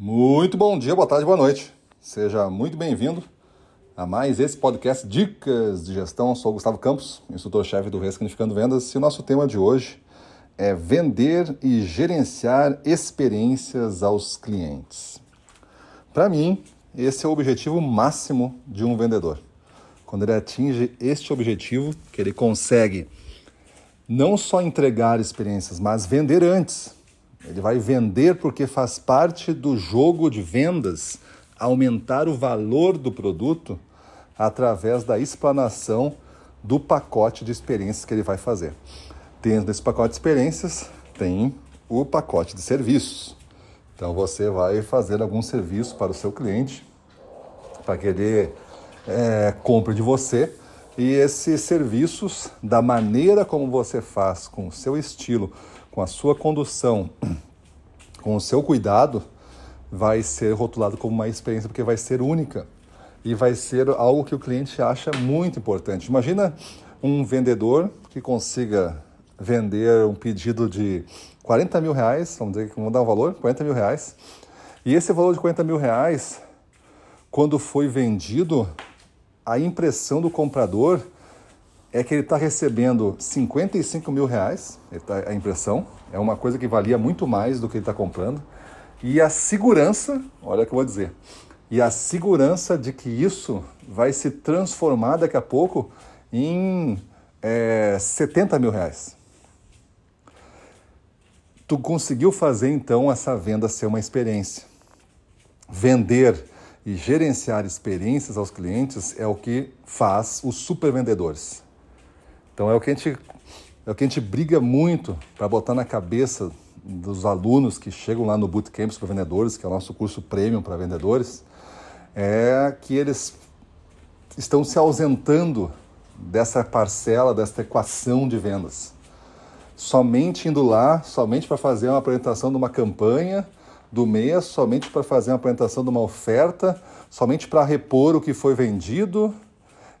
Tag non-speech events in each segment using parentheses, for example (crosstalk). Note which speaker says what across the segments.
Speaker 1: Muito bom dia, boa tarde, boa noite. Seja muito bem-vindo a mais esse podcast Dicas de Gestão. Eu sou o Gustavo Campos, instrutor-chefe do Ressignificando Vendas, e o nosso tema de hoje é vender e gerenciar experiências aos clientes. Para mim, esse é o objetivo máximo de um vendedor. Quando ele atinge este objetivo, que ele consegue não só entregar experiências, mas vender antes ele vai vender porque faz parte do jogo de vendas aumentar o valor do produto através da explanação do pacote de experiências que ele vai fazer. Dentro desse pacote de experiências tem o pacote de serviços. Então você vai fazer algum serviço para o seu cliente para que ele é, compre de você e esses serviços, da maneira como você faz, com o seu estilo, com a sua condução, (clears throat) com o seu cuidado, vai ser rotulado como uma experiência porque vai ser única e vai ser algo que o cliente acha muito importante. Imagina um vendedor que consiga vender um pedido de 40 mil reais, vamos dizer que vamos dar um valor, 40 mil reais, e esse valor de 40 mil reais, quando foi vendido, a impressão do comprador é que ele está recebendo 55 mil reais, tá, a impressão, é uma coisa que valia muito mais do que ele está comprando, e a segurança, olha o que eu vou dizer, e a segurança de que isso vai se transformar daqui a pouco em é, 70 mil reais. Tu conseguiu fazer então essa venda ser uma experiência. Vender e gerenciar experiências aos clientes é o que faz os supervendedores. Então é o que a gente, é o que a gente briga muito para botar na cabeça dos alunos que chegam lá no Bootcamp para Vendedores, que é o nosso curso premium para vendedores, é que eles estão se ausentando dessa parcela, dessa equação de vendas. Somente indo lá, somente para fazer uma apresentação de uma campanha do mês, somente para fazer uma apresentação de uma oferta, somente para repor o que foi vendido,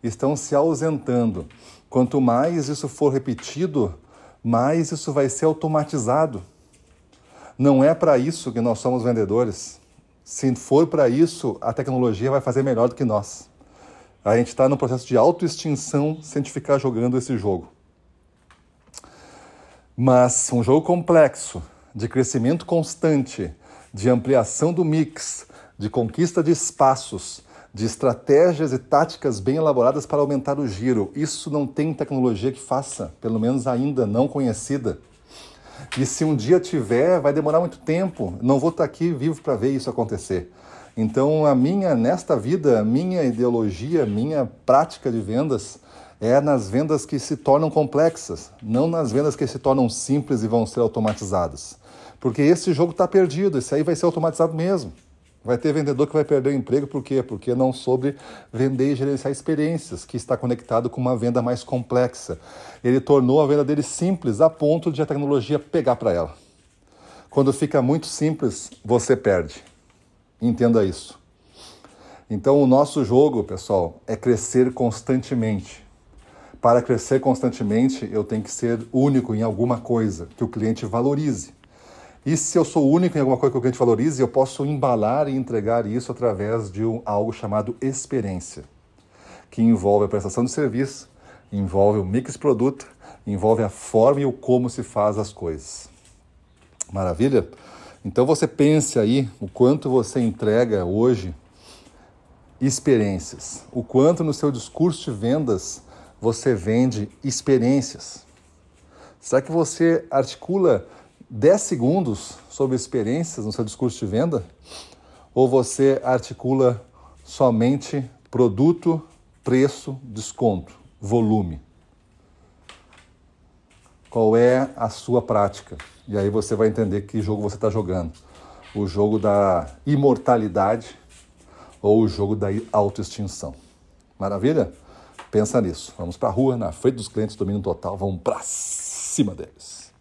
Speaker 1: estão se ausentando. Quanto mais isso for repetido, mais isso vai ser automatizado. Não é para isso que nós somos vendedores. Se for para isso, a tecnologia vai fazer melhor do que nós. A gente está no processo de autoextinção sem gente ficar jogando esse jogo. Mas um jogo complexo, de crescimento constante, de ampliação do mix, de conquista de espaços, de estratégias e táticas bem elaboradas para aumentar o giro. Isso não tem tecnologia que faça, pelo menos ainda não conhecida. E se um dia tiver, vai demorar muito tempo. Não vou estar aqui vivo para ver isso acontecer. Então, a minha nesta vida, minha ideologia, minha prática de vendas é nas vendas que se tornam complexas, não nas vendas que se tornam simples e vão ser automatizadas. Porque esse jogo está perdido, esse aí vai ser automatizado mesmo. Vai ter vendedor que vai perder o emprego, por quê? Porque não soube vender e gerenciar experiências, que está conectado com uma venda mais complexa. Ele tornou a venda dele simples a ponto de a tecnologia pegar para ela. Quando fica muito simples, você perde. Entenda isso. Então, o nosso jogo, pessoal, é crescer constantemente. Para crescer constantemente, eu tenho que ser único em alguma coisa que o cliente valorize. E se eu sou único em alguma coisa que o cliente valorize, eu posso embalar e entregar isso através de um, algo chamado experiência, que envolve a prestação de serviço, envolve o mix produto, envolve a forma e o como se faz as coisas. Maravilha? Então você pense aí o quanto você entrega hoje experiências, o quanto no seu discurso de vendas você vende experiências. Será que você articula 10 segundos sobre experiências no seu discurso de venda? Ou você articula somente produto, preço, desconto, volume? Qual é a sua prática? E aí você vai entender que jogo você está jogando. O jogo da imortalidade ou o jogo da autoextinção. Maravilha? Pensa nisso. Vamos para a rua, na frente dos clientes, domínio total. Vamos para cima deles.